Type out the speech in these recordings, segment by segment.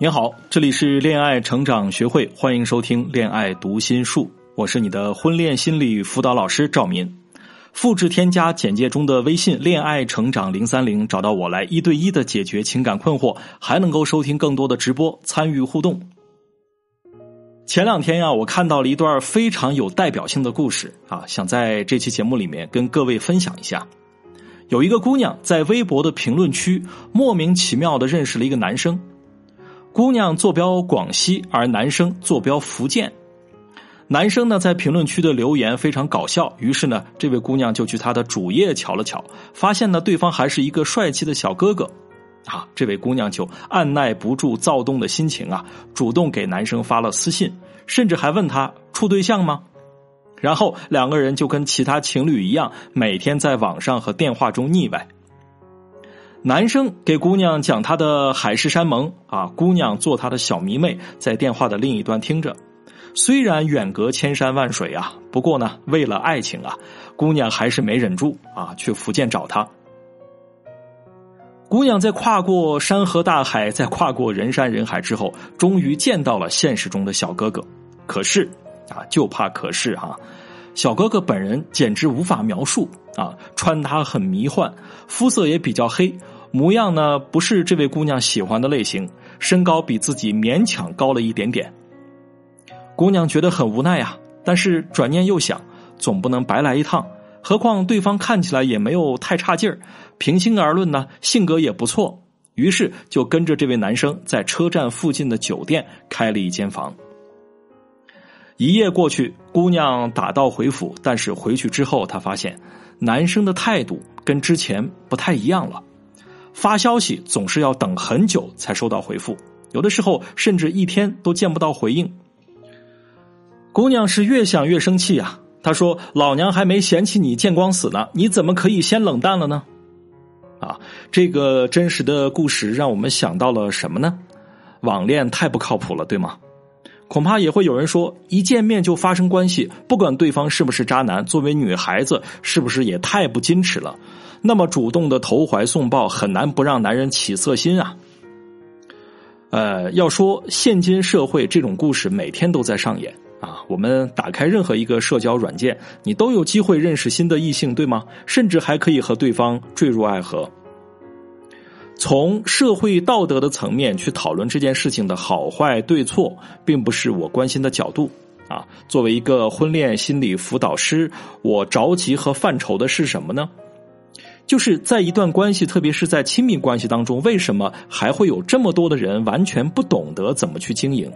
您好，这里是恋爱成长学会，欢迎收听恋爱读心术，我是你的婚恋心理辅导老师赵民。复制添加简介中的微信“恋爱成长零三零”，找到我来一对一的解决情感困惑，还能够收听更多的直播，参与互动。前两天呀，我看到了一段非常有代表性的故事啊，想在这期节目里面跟各位分享一下。有一个姑娘在微博的评论区莫名其妙的认识了一个男生。姑娘坐标广西，而男生坐标福建。男生呢在评论区的留言非常搞笑，于是呢，这位姑娘就去他的主页瞧了瞧，发现呢对方还是一个帅气的小哥哥。啊，这位姑娘就按耐不住躁动的心情啊，主动给男生发了私信，甚至还问他处对象吗？然后两个人就跟其他情侣一样，每天在网上和电话中腻歪。男生给姑娘讲他的海誓山盟啊，姑娘做他的小迷妹，在电话的另一端听着。虽然远隔千山万水啊，不过呢，为了爱情啊，姑娘还是没忍住啊，去福建找他。姑娘在跨过山河大海，在跨过人山人海之后，终于见到了现实中的小哥哥。可是啊，就怕可是啊。小哥哥本人简直无法描述啊，穿搭很迷幻，肤色也比较黑，模样呢不是这位姑娘喜欢的类型，身高比自己勉强高了一点点。姑娘觉得很无奈呀，但是转念又想，总不能白来一趟，何况对方看起来也没有太差劲儿，平心而论呢，性格也不错，于是就跟着这位男生在车站附近的酒店开了一间房。一夜过去，姑娘打道回府，但是回去之后，她发现男生的态度跟之前不太一样了。发消息总是要等很久才收到回复，有的时候甚至一天都见不到回应。姑娘是越想越生气啊！她说：“老娘还没嫌弃你见光死呢，你怎么可以先冷淡了呢？”啊，这个真实的故事让我们想到了什么呢？网恋太不靠谱了，对吗？恐怕也会有人说，一见面就发生关系，不管对方是不是渣男，作为女孩子是不是也太不矜持了？那么主动的投怀送抱，很难不让男人起色心啊。呃，要说现今社会这种故事每天都在上演啊，我们打开任何一个社交软件，你都有机会认识新的异性，对吗？甚至还可以和对方坠入爱河。从社会道德的层面去讨论这件事情的好坏对错，并不是我关心的角度啊。作为一个婚恋心理辅导师，我着急和犯愁的是什么呢？就是在一段关系，特别是在亲密关系当中，为什么还会有这么多的人完全不懂得怎么去经营？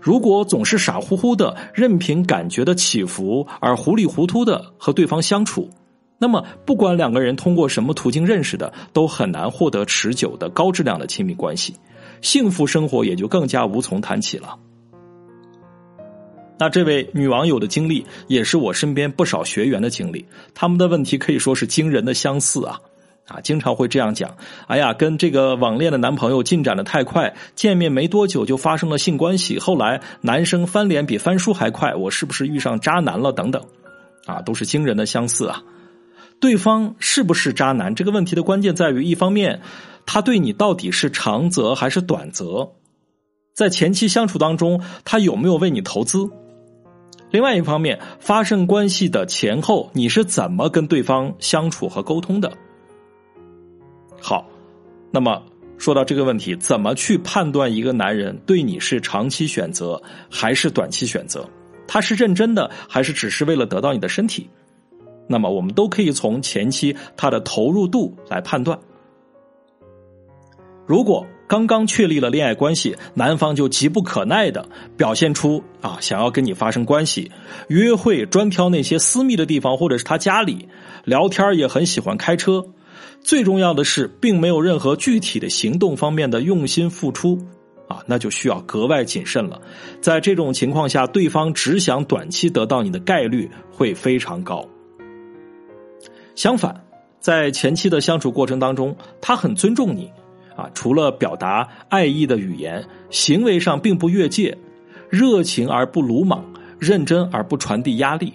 如果总是傻乎乎的，任凭感觉的起伏而糊里糊涂的和对方相处。那么，不管两个人通过什么途径认识的，都很难获得持久的高质量的亲密关系，幸福生活也就更加无从谈起了。那这位女网友的经历，也是我身边不少学员的经历，他们的问题可以说是惊人的相似啊！啊，经常会这样讲：哎呀，跟这个网恋的男朋友进展的太快，见面没多久就发生了性关系，后来男生翻脸比翻书还快，我是不是遇上渣男了？等等，啊，都是惊人的相似啊！对方是不是渣男？这个问题的关键在于，一方面，他对你到底是长则还是短则，在前期相处当中，他有没有为你投资？另外一方面，发生关系的前后，你是怎么跟对方相处和沟通的？好，那么说到这个问题，怎么去判断一个男人对你是长期选择还是短期选择？他是认真的，还是只是为了得到你的身体？那么我们都可以从前期他的投入度来判断。如果刚刚确立了恋爱关系，男方就急不可耐的表现出啊想要跟你发生关系，约会专挑那些私密的地方或者是他家里，聊天也很喜欢开车，最重要的是并没有任何具体的行动方面的用心付出啊，那就需要格外谨慎了。在这种情况下，对方只想短期得到你的概率会非常高。相反，在前期的相处过程当中，他很尊重你，啊，除了表达爱意的语言，行为上并不越界，热情而不鲁莽，认真而不传递压力，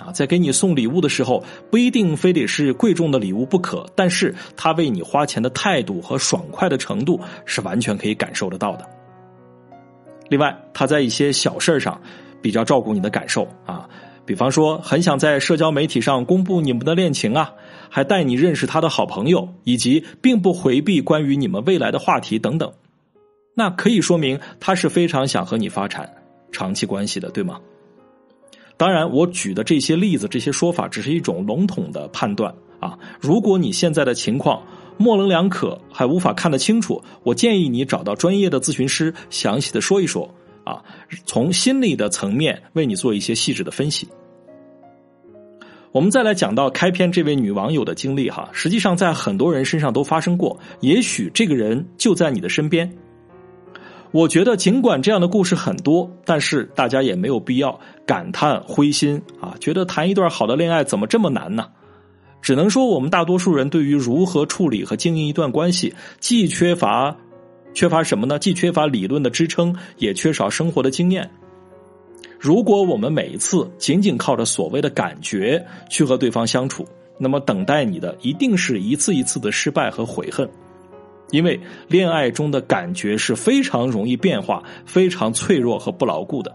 啊，在给你送礼物的时候，不一定非得是贵重的礼物不可，但是他为你花钱的态度和爽快的程度是完全可以感受得到的。另外，他在一些小事上比较照顾你的感受啊，比方说很想在社交媒体上公布你们的恋情啊，还带你认识他的好朋友，以及并不回避关于你们未来的话题等等，那可以说明他是非常想和你发展长期关系的，对吗？当然，我举的这些例子、这些说法只是一种笼统的判断啊。如果你现在的情况模棱两可，还无法看得清楚，我建议你找到专业的咨询师，详细的说一说啊，从心理的层面为你做一些细致的分析。我们再来讲到开篇这位女网友的经历哈，实际上在很多人身上都发生过，也许这个人就在你的身边。我觉得，尽管这样的故事很多，但是大家也没有必要感叹灰心啊，觉得谈一段好的恋爱怎么这么难呢？只能说，我们大多数人对于如何处理和经营一段关系，既缺乏缺乏什么呢？既缺乏理论的支撑，也缺少生活的经验。如果我们每一次仅仅靠着所谓的感觉去和对方相处，那么等待你的一定是一次一次的失败和悔恨。因为恋爱中的感觉是非常容易变化、非常脆弱和不牢固的。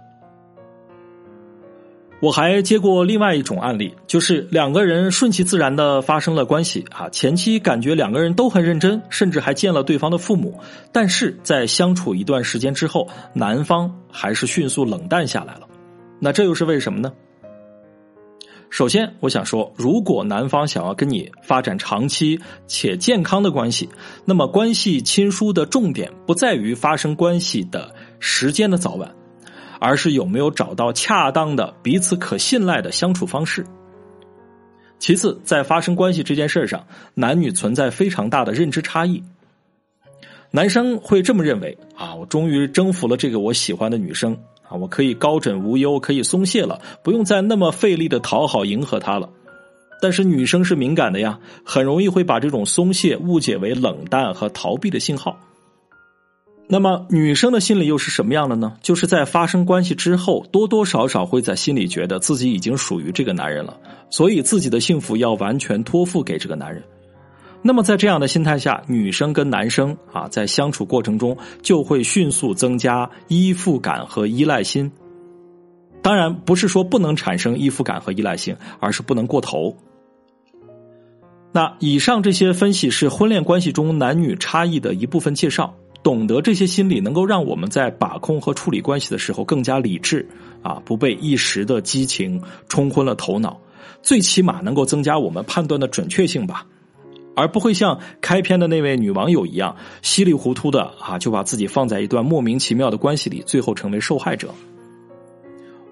我还接过另外一种案例，就是两个人顺其自然的发生了关系啊，前期感觉两个人都很认真，甚至还见了对方的父母，但是在相处一段时间之后，男方还是迅速冷淡下来了。那这又是为什么呢？首先，我想说，如果男方想要跟你发展长期且健康的关系，那么关系亲疏的重点不在于发生关系的时间的早晚，而是有没有找到恰当的彼此可信赖的相处方式。其次，在发生关系这件事上，男女存在非常大的认知差异。男生会这么认为：啊，我终于征服了这个我喜欢的女生。啊，我可以高枕无忧，可以松懈了，不用再那么费力的讨好迎合她了。但是女生是敏感的呀，很容易会把这种松懈误解为冷淡和逃避的信号。那么女生的心理又是什么样的呢？就是在发生关系之后，多多少少会在心里觉得自己已经属于这个男人了，所以自己的幸福要完全托付给这个男人。那么，在这样的心态下，女生跟男生啊，在相处过程中就会迅速增加依附感和依赖心。当然，不是说不能产生依附感和依赖性，而是不能过头。那以上这些分析是婚恋关系中男女差异的一部分介绍。懂得这些心理，能够让我们在把控和处理关系的时候更加理智啊，不被一时的激情冲昏了头脑，最起码能够增加我们判断的准确性吧。而不会像开篇的那位女网友一样稀里糊涂的啊，就把自己放在一段莫名其妙的关系里，最后成为受害者。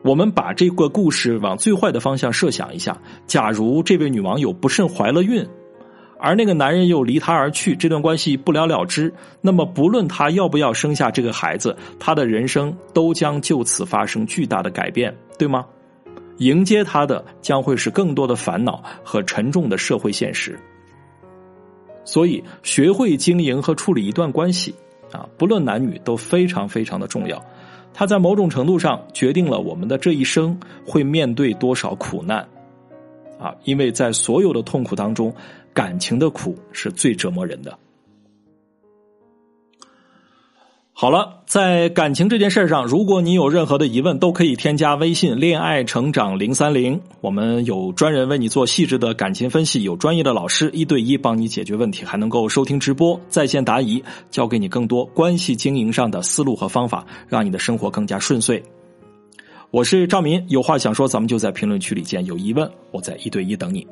我们把这个故事往最坏的方向设想一下：假如这位女网友不慎怀了孕，而那个男人又离她而去，这段关系不了了之，那么不论她要不要生下这个孩子，她的人生都将就此发生巨大的改变，对吗？迎接她的将会是更多的烦恼和沉重的社会现实。所以，学会经营和处理一段关系，啊，不论男女都非常非常的重要。它在某种程度上决定了我们的这一生会面对多少苦难，啊，因为在所有的痛苦当中，感情的苦是最折磨人的。好了，在感情这件事上，如果你有任何的疑问，都可以添加微信“恋爱成长零三零”，我们有专人为你做细致的感情分析，有专业的老师一对一帮你解决问题，还能够收听直播、在线答疑，教给你更多关系经营上的思路和方法，让你的生活更加顺遂。我是赵明，有话想说，咱们就在评论区里见。有疑问，我在一对一等你。